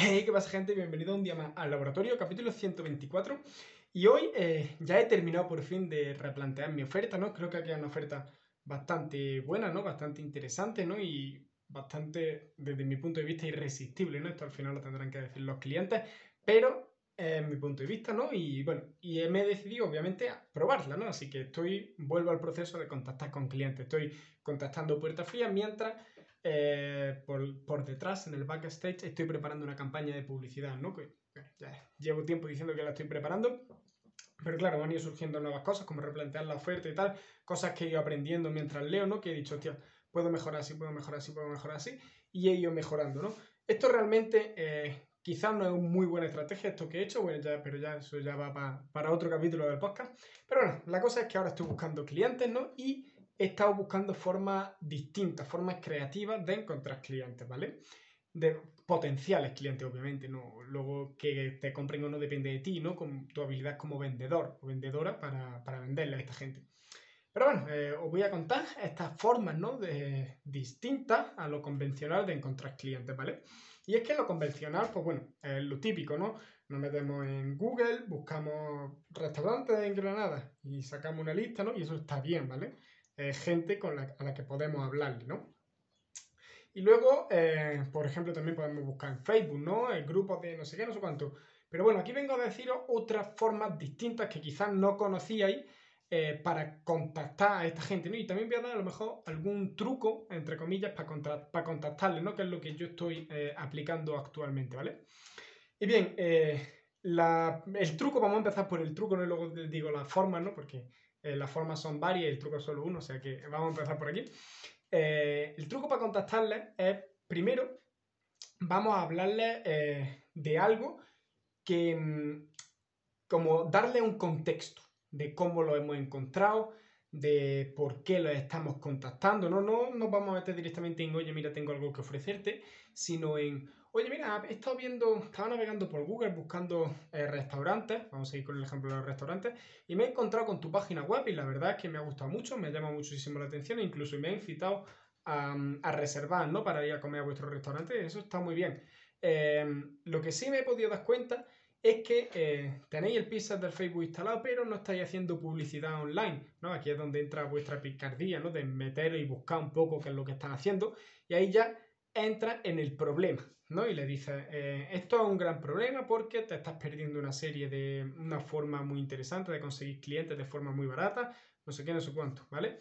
Hey, ¿qué pasa gente? Bienvenido un día más al laboratorio, capítulo 124. Y hoy eh, ya he terminado por fin de replantear mi oferta, ¿no? Creo que aquí hay una oferta bastante buena, ¿no? Bastante interesante, ¿no? Y bastante, desde mi punto de vista, irresistible, ¿no? Esto al final lo tendrán que decir los clientes, pero es mi punto de vista, ¿no? Y bueno, y me he decidido obviamente a probarla, ¿no? Así que estoy, vuelvo al proceso de contactar con clientes, estoy contactando puertas frías mientras eh, por, detrás, en el backstage, estoy preparando una campaña de publicidad, ¿no? Llevo tiempo diciendo que la estoy preparando, pero claro, van a ir surgiendo nuevas cosas, como replantear la oferta y tal, cosas que he ido aprendiendo mientras leo, ¿no? Que he dicho, hostia, puedo mejorar así, puedo mejorar así, puedo mejorar así, y he ido mejorando, ¿no? Esto realmente eh, quizás no es una muy buena estrategia esto que he hecho, bueno, ya, pero ya eso ya va para otro capítulo del podcast. Pero bueno, la cosa es que ahora estoy buscando clientes, ¿no? Y he estado buscando formas distintas, formas creativas de encontrar clientes, ¿vale? De potenciales clientes, obviamente, no. Luego que te compren o no depende de ti, ¿no? Con tu habilidad como vendedor o vendedora para, venderle a esta gente. Pero bueno, eh, os voy a contar estas formas, ¿no? De, distintas a lo convencional de encontrar clientes, ¿vale? Y es que lo convencional, pues bueno, es lo típico, ¿no? Nos metemos en Google, buscamos restaurantes en Granada y sacamos una lista, ¿no? Y eso está bien, ¿vale? Eh, gente con la, a la que podemos hablarle, ¿no? Y luego, eh, por ejemplo, también podemos buscar en Facebook, ¿no? El grupo de no sé qué, no sé cuánto. Pero bueno, aquí vengo a deciros otras formas distintas que quizás no conocíais eh, para contactar a esta gente, ¿no? Y también voy a dar a lo mejor algún truco, entre comillas, para, para contactarles, ¿no? Que es lo que yo estoy aplicando actualmente, ¿vale? Y bien, el truco, vamos a empezar por el truco, ¿no? Y luego digo las formas, ¿no? Porque eh, las formas son varias y el truco es solo uno, o sea que vamos a empezar por aquí. Eh, el truco para contactarles es, primero, vamos a hablarles eh, de algo que, mm, como darle un contexto de cómo lo hemos encontrado, de por qué lo estamos contactando. No, no nos vamos a meter directamente en, oye, mira, tengo algo que ofrecerte, sino en, Oye, mira, he estado viendo, estaba navegando por Google buscando eh, restaurantes, vamos a ir con el ejemplo de los restaurantes, y me he encontrado con tu página web y la verdad es que me ha gustado mucho, me ha llamado muchísimo la atención e incluso me ha incitado a, reservar, ¿no? Para ir a comer a vuestro restaurante, eso está muy bien. Em, lo que sí me he podido dar cuenta es que eh, tenéis el pizza del Facebook instalado, pero no estáis haciendo publicidad online, ¿no? Aquí es donde entra vuestra picardía, ¿no? De meter y buscar un poco qué es lo que están haciendo, y ahí ya entra en el problema, ¿no? Y le dice, eh, esto es un gran problema porque te estás perdiendo una serie de, una forma muy interesante de conseguir clientes de forma muy barata, no sé qué, no sé cuánto, ¿vale?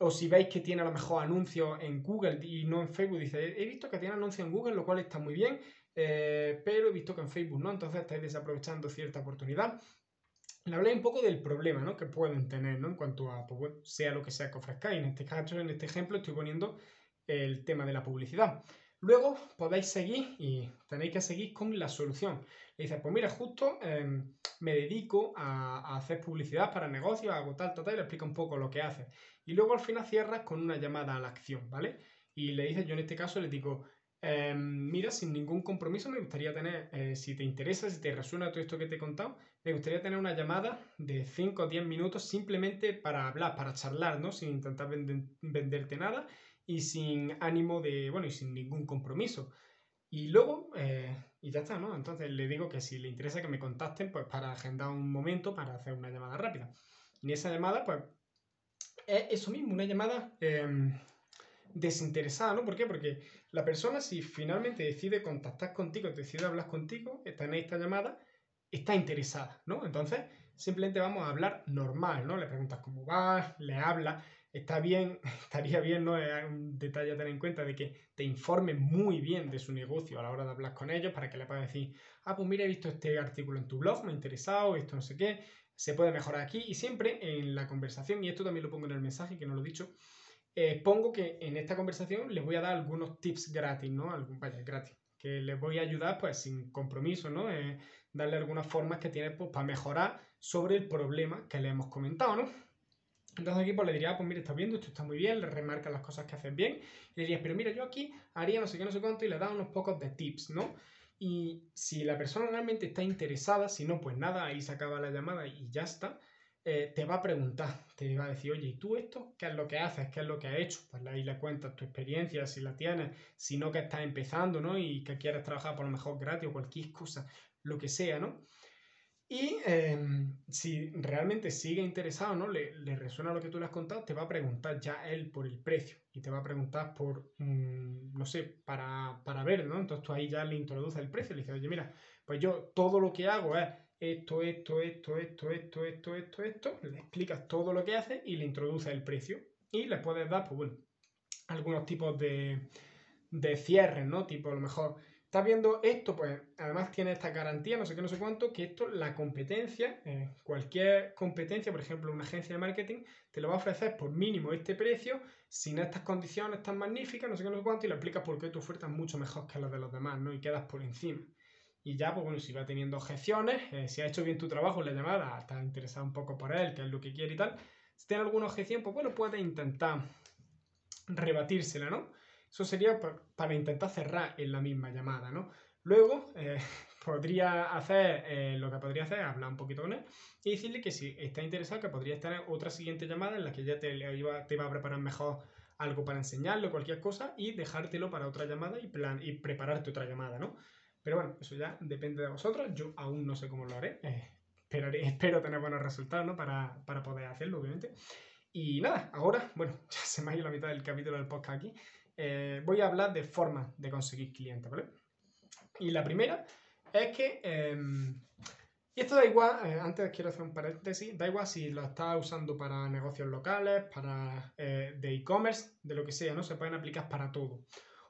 O si veis que tiene a lo mejor anuncios en Google y no en Facebook, dice, he visto que tiene anuncios en Google, lo cual está muy bien, eh, pero he visto que en Facebook no, entonces estáis desaprovechando cierta oportunidad. Le hablé un poco del problema ¿no? que pueden tener ¿no? en cuanto a, pues, sea lo que sea que ofrezcáis. En este caso, en este ejemplo, estoy poniendo el tema de la publicidad. Luego podéis seguir y tenéis que seguir con la solución. Le dices, pues mira, justo em, me dedico a, hacer publicidad para negocios, hago tal, tal, tal, y le explica un poco lo que hace. Y luego al final cierras con una llamada a la acción, ¿vale? Y le dices, yo en este caso le digo, em, mira, sin ningún compromiso me gustaría tener, eh, si te interesa, si te resuena todo esto que te he contado, me gustaría tener una llamada de 5 o 10 minutos simplemente para hablar, para charlar, ¿no? Sin intentar venderte nada y sin ánimo de, bueno, y sin ningún compromiso. Y luego, eh, y ya está, ¿no? Entonces le digo que si le interesa que me contacten, pues para agendar un momento para hacer una llamada rápida. Y esa llamada, pues, es eso mismo, una llamada em, desinteresada, ¿no? ¿Por qué? Porque la persona, si finalmente decide contactar contigo, decide hablar contigo, está en esta llamada, está interesada, ¿no? Entonces, simplemente vamos a hablar normal, ¿no? Le preguntas cómo va, le habla está bien, estaría bien, ¿no? Es un detalle a tener en cuenta de que te informe muy bien de su negocio a la hora de hablar con ellos para que le puedas decir, ah, pues mira, he visto este artículo en tu blog, me ha interesado, esto no sé qué, se puede mejorar aquí y siempre en la conversación, y esto también lo pongo en el mensaje, que no lo he dicho, eh, pongo que en esta conversación les voy a dar algunos tips gratis, ¿no? Algún, vaya, gratis, que les voy a ayudar pues sin compromiso, ¿no? Eh, darle algunas formas que tiene pues, para mejorar sobre el problema que le hemos comentado, ¿no? Entonces aquí pues le diría, ah, pues mira, estás viendo, esto está muy bien, le remarca las cosas que haces bien, y le dirías, pero mira, yo aquí haría no sé qué, no sé cuánto, y le da unos pocos de tips, ¿no? Y si la persona realmente está interesada, si no, pues nada, ahí se acaba la llamada y ya está. eh, te va a preguntar, te va a decir, oye, ¿y tú esto? ¿Qué es lo que haces? ¿Qué es lo que has hecho? Pues ahí le cuentas tu experiencia, si la tienes, si no que estás empezando, ¿no? Y que quieres trabajar por lo mejor gratis o cualquier cosa, lo que sea, ¿no? Y em, si realmente sigue interesado, ¿no? Le, resuena lo que tú le has contado, te va a preguntar ya él por el precio y te va a preguntar por, mm, no sé, para, para ver, ¿no? Entonces tú ahí ya le introduces el precio, le dices, oye, mira, pues yo todo lo que hago es esto, esto, esto, esto, esto, esto, esto, esto, le explicas todo lo que hace y le introduces el precio y le puedes dar, pues bueno, algunos tipos de, de cierres, ¿no? Tipo, a lo mejor estás viendo esto, pues además tiene esta garantía, no sé qué, no sé cuánto, que esto, la competencia, eh, cualquier competencia, por ejemplo, una agencia de marketing, te lo va a ofrecer por mínimo este precio, sin estas condiciones tan magníficas, no sé qué, no sé cuánto, y le explicas por qué tu oferta es mucho mejor que la de los demás, ¿no? Y quedas por encima. Y ya, pues bueno, si va teniendo objeciones, eh, si ha hecho bien tu trabajo en la llamada, estás interesado un poco por él, qué es lo que quiere y tal, si tiene alguna objeción, pues bueno, puedes intentar rebatírsela, ¿no? Eso sería para intentar cerrar en la misma llamada, ¿no? Luego, eh, podría hacer, eh, lo que podría hacer hablar un poquito con él y decirle que si está interesado, que podría tener otra siguiente llamada en la que ya te, iba, te a preparar mejor algo para enseñarle cualquier cosa y dejártelo para otra llamada y, plan, y prepararte otra llamada, ¿no? Pero bueno, eso ya depende de vosotros, yo aún no sé cómo lo haré, eh, espero tener buenos resultados, ¿no? Para, para poder hacerlo, obviamente. Y nada, ahora, bueno, ya se me ha ido la mitad del capítulo del podcast aquí. Eh, voy a hablar de formas de conseguir clientes, ¿vale? Y la primera es que, em, y esto da igual, eh, antes quiero hacer un paréntesis, da igual si lo estás usando para negocios locales, para eh, de e-commerce, de lo que sea, ¿no? Se pueden aplicar para todo.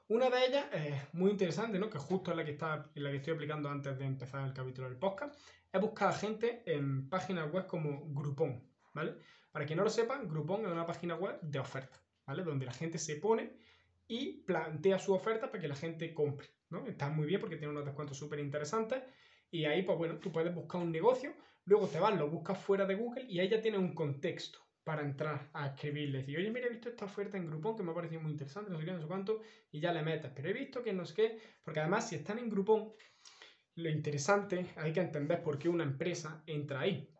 Una de ellas es muy interesante, ¿no? Que justo es la que, está, la que estoy aplicando antes de empezar el capítulo del podcast, es buscar a gente en páginas web como Groupon, ¿vale? Para quien no lo sepa, Groupon es una página web de oferta, ¿vale? Donde la gente se pone y plantea su oferta para que la gente compre. ¿no? Está muy bien porque tiene unos descuentos súper interesantes y ahí, pues bueno, tú puedes buscar un negocio, luego te vas, lo buscas fuera de Google y ahí ya tienes un contexto para entrar a escribirle. Decir, oye, mira, he visto esta oferta en Groupon que me ha parecido muy interesante, no sé qué, no sé cuánto, y ya le metes. Pero he visto que no sé qué, porque además si están en Groupon, lo interesante, hay que entender por qué una empresa entra ahí.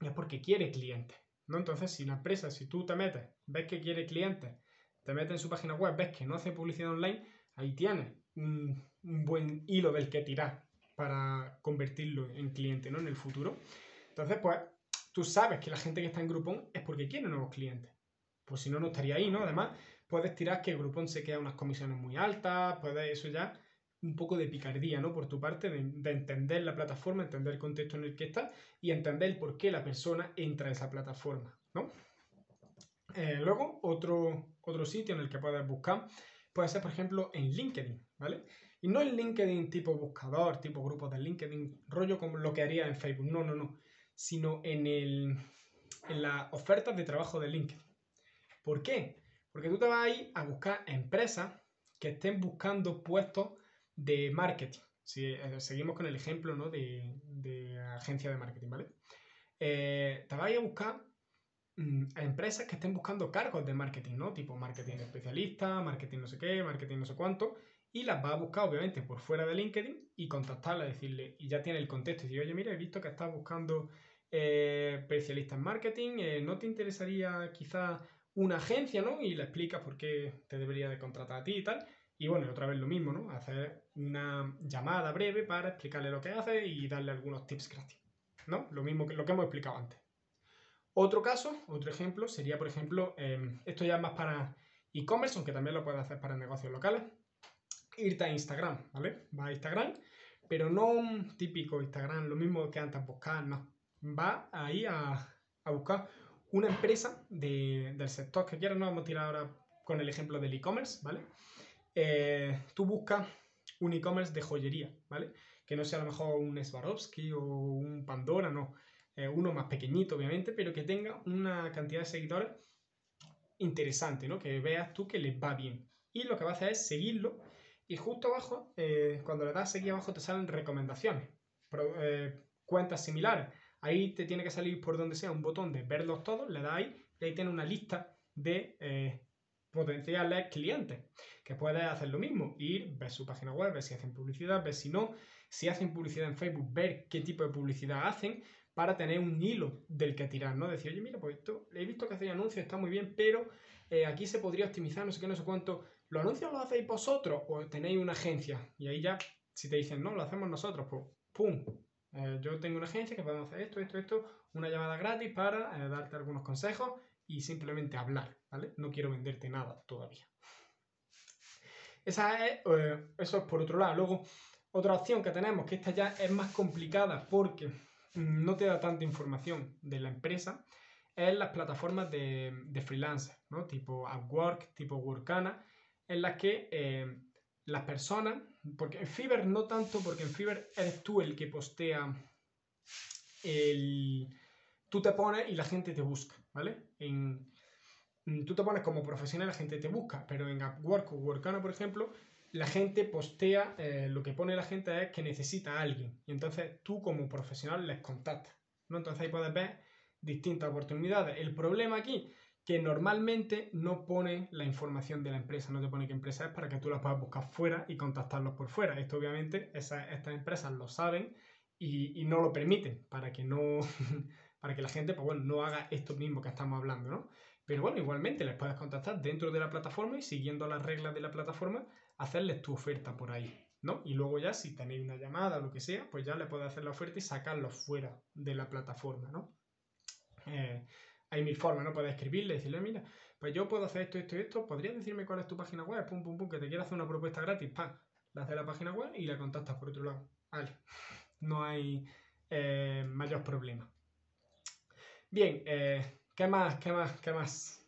Y es porque quiere clientes. ¿no? Entonces, si la empresa, si tú te metes, ves que quiere clientes, te metes en su página web, ves que no hace publicidad online, ahí tienes un, buen hilo del que tirar para convertirlo en cliente, ¿no? En el futuro. Entonces, pues, tú sabes que la gente que está en Groupon es porque quiere nuevos clientes. Pues si no, no estaría ahí, ¿no? Además, puedes tirar que Groupon se queda unas comisiones muy altas, puedes eso ya un poco de picardía, ¿no? Por tu parte, de, entender la plataforma, entender el contexto en el que está y entender por qué la persona entra a esa plataforma, ¿no? Eh, luego, otro, otro sitio en el que puedes buscar puede ser, por ejemplo, en LinkedIn, ¿vale? Y no en LinkedIn tipo buscador, tipo grupos de LinkedIn, rollo como lo que haría en Facebook, no, no, no, sino en, el, en las ofertas de trabajo de LinkedIn. ¿Por qué? Porque tú te vas a ir a buscar empresas que estén buscando puestos de marketing. Si eh, seguimos con el ejemplo ¿no? de, de, agencia de marketing, ¿vale? Eh, te vas a a buscar a empresas que estén buscando cargos de marketing, ¿no? Tipo marketing especialista, marketing no sé qué, marketing no sé cuánto, y las va a buscar obviamente por fuera de LinkedIn y contactarla, decirle, y ya tiene el contexto, y decir, oye, mira, he visto que estás buscando eh, especialista en marketing, eh, ¿no te interesaría quizá una agencia, ¿no? Y le explicas por qué te debería de contratar a ti y tal. Y bueno, otra vez lo mismo, ¿no? Hacer una llamada breve para explicarle lo que hace y darle algunos tips gratis, ¿no? Lo mismo que lo que hemos explicado antes. Otro caso, otro ejemplo, sería, por ejemplo, em, esto ya es más para e-commerce, aunque también lo puedes hacer para negocios locales, irte a Instagram, ¿vale? Va a Instagram, pero no un típico Instagram, lo mismo que antes buscar, no. Va ahí a, buscar una empresa del sector que quieras, no vamos a tirar ahora con el ejemplo del e-commerce, ¿vale? Eh, tú buscas un e-commerce de joyería, ¿vale? Que no sea a lo mejor un Swarovski o un Pandora, no eh, uno más pequeñito obviamente, pero que tenga una cantidad de seguidores interesante, ¿no? Que veas tú que les va bien. Y lo que vas a hacer es seguirlo y justo abajo, eh, cuando le das a seguir abajo te salen recomendaciones, eh, cuentas similares. Ahí te tiene que salir por donde sea un botón de verlos todos, le das ahí y ahí tiene una lista de potenciales clientes que puedes hacer lo mismo, ir, ver su página web, ver si hacen publicidad, ver si no, si hacen publicidad en Facebook, ver qué tipo de publicidad hacen, para tener un hilo del que tirar, ¿no? Decir, oye, mira, pues esto, he visto que hacéis anuncios, está muy bien, pero eh, aquí se podría optimizar, no sé qué, no sé cuánto. ¿Los anuncios los hacéis vosotros o tenéis una agencia? Y ahí ya, si te dicen, no, lo hacemos nosotros, pues, ¡pum! Eh, yo tengo una agencia que podemos hacer esto, esto, esto, una llamada gratis para eh, darte algunos consejos y simplemente hablar, ¿vale? No quiero venderte nada todavía. Esa es, eso es por otro lado. Luego, otra opción que tenemos, que esta ya es más complicada porque no te da tanta información de la empresa, es las plataformas de, de freelancer, ¿no? Tipo Upwork, tipo Workana, en las que eh, las personas, porque en Fiverr no tanto, porque en Fiverr eres tú el que postea el... Tú te pones y la gente te busca, ¿vale? En, tú te pones como profesional la gente te busca, pero en Upwork o Workana, por ejemplo, la gente postea, eh, lo que pone la gente es que necesita a alguien. Y entonces tú como profesional les contactas. ¿no? Entonces ahí puedes ver distintas oportunidades. El problema aquí, que normalmente no pone la información de la empresa, no te pone qué empresa es para que tú la puedas buscar fuera y contactarlos por fuera. Esto obviamente estas empresas lo saben y, no lo permiten para que no para que la gente pues bueno, no haga esto mismo que estamos hablando, ¿no? Pero bueno, igualmente les puedes contactar dentro de la plataforma y siguiendo las reglas de la plataforma hacerles tu oferta por ahí, ¿no? Y luego ya si tenéis una llamada o lo que sea, pues ya le puedes hacer la oferta y sacarlo fuera de la plataforma, ¿no? Eh, hay mil formas, ¿no? Puedes escribirle decirle, mira, pues yo puedo hacer esto, esto y esto, ¿podrías decirme cuál es tu página web? Pum, pum, pum, que te quiero hacer una propuesta gratis, ¡pam! Le haces la página web y la contactas por otro lado. Vale, no hay eh, mayor problema. Bien, eh, ¿qué más? ¿Qué más? ¿Qué más?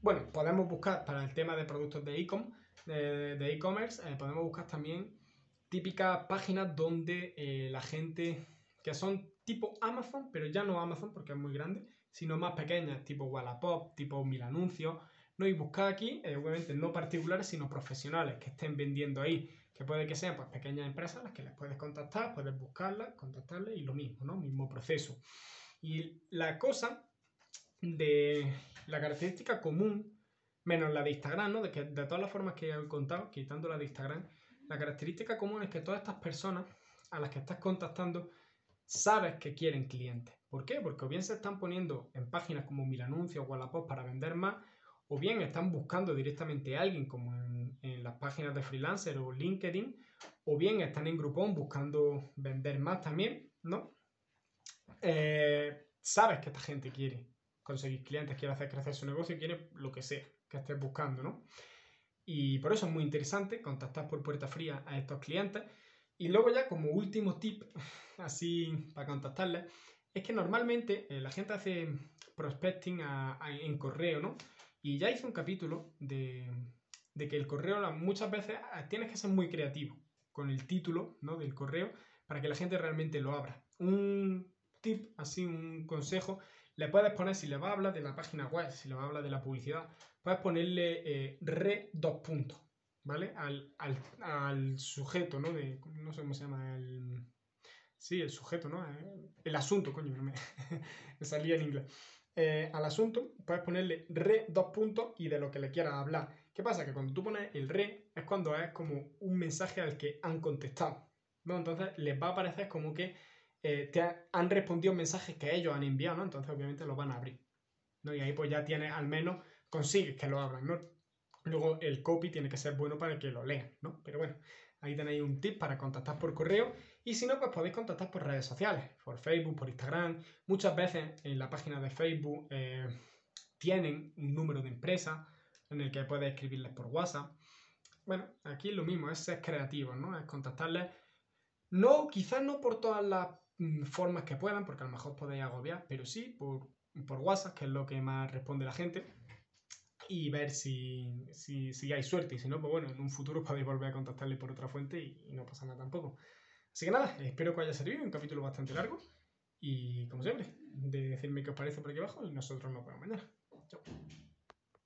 Bueno, podemos buscar para el tema de productos de e-com, de e-commerce, eh, podemos buscar también típicas páginas donde eh, la gente, que son tipo Amazon, pero ya no Amazon porque es muy grande, sino más pequeñas, tipo Wallapop, tipo Mil Anuncios, ¿no? Y buscar aquí, eh, obviamente no particulares, sino profesionales que estén vendiendo ahí, que puede que sean pues, pequeñas empresas las que les puedes contactar, puedes buscarlas, contactarles y lo mismo, ¿no? Mismo proceso. Y la cosa de la característica común menos la de Instagram, ¿no? De que de todas las formas que he contado, quitando la de Instagram, la característica común es que todas estas personas a las que estás contactando sabes que quieren clientes. ¿Por qué? Porque o bien se están poniendo en páginas como Mil Anuncios o Wallapop para vender más, o bien están buscando directamente a alguien como en, las páginas de freelancer o LinkedIn, o bien están en Groupon buscando vender más también, ¿no? Eh, sabes que esta gente quiere conseguir clientes, quiere hacer crecer su negocio, quiere lo que sea que estés buscando, ¿no? Y por eso es muy interesante contactar por puerta fría a estos clientes. Y luego ya como último tip, así para contactarles, es que normalmente eh, la gente hace prospecting en correo, ¿no? Y ya hice un capítulo de, que el correo muchas veces ah, tienes que ser muy creativo con el título ¿no? del correo para que la gente realmente lo abra. Un tip, así un consejo, le puedes poner si le va a hablar de la página web, si le va a hablar de la publicidad, puedes ponerle eh, re dos puntos, ¿vale? Al, sujeto, ¿no? De, no sé cómo se llama, el... Sí, el sujeto, ¿no? Eh, el asunto, coño, me, me salía en inglés. Eh, al asunto, puedes ponerle re dos puntos y de lo que le quieras hablar. ¿Qué pasa? Que cuando tú pones el re es cuando es como un mensaje al que han contestado. ¿no? Entonces les va a aparecer como que te han respondido mensajes que ellos han enviado, ¿no? Entonces obviamente los van a abrir. ¿no? Y ahí pues ya tienes al menos consigues que lo abran. Luego el copy tiene que ser bueno para que lo lean, ¿no? Pero bueno, ahí tenéis un tip para contactar por correo y si no, pues podéis contactar por redes sociales, por Facebook, por Instagram. Muchas veces en la página de Facebook eh, tienen un número de empresa en el que puedes escribirles por WhatsApp. Bueno, aquí lo mismo, es ser creativo, ¿no? Es contactarles, no, quizás no por todas las formas que puedan, porque a lo mejor podéis agobiar, pero sí por, por WhatsApp, que es lo que más responde la gente y ver si, si, hay suerte. Y si no, pues bueno, en un futuro podéis volver a contactarle por otra fuente y, no pasa nada tampoco. Así que nada, espero que os haya servido, un capítulo bastante largo. Y como siempre, de decirme qué os parece por aquí abajo y nosotros nos vemos mañana. Chao.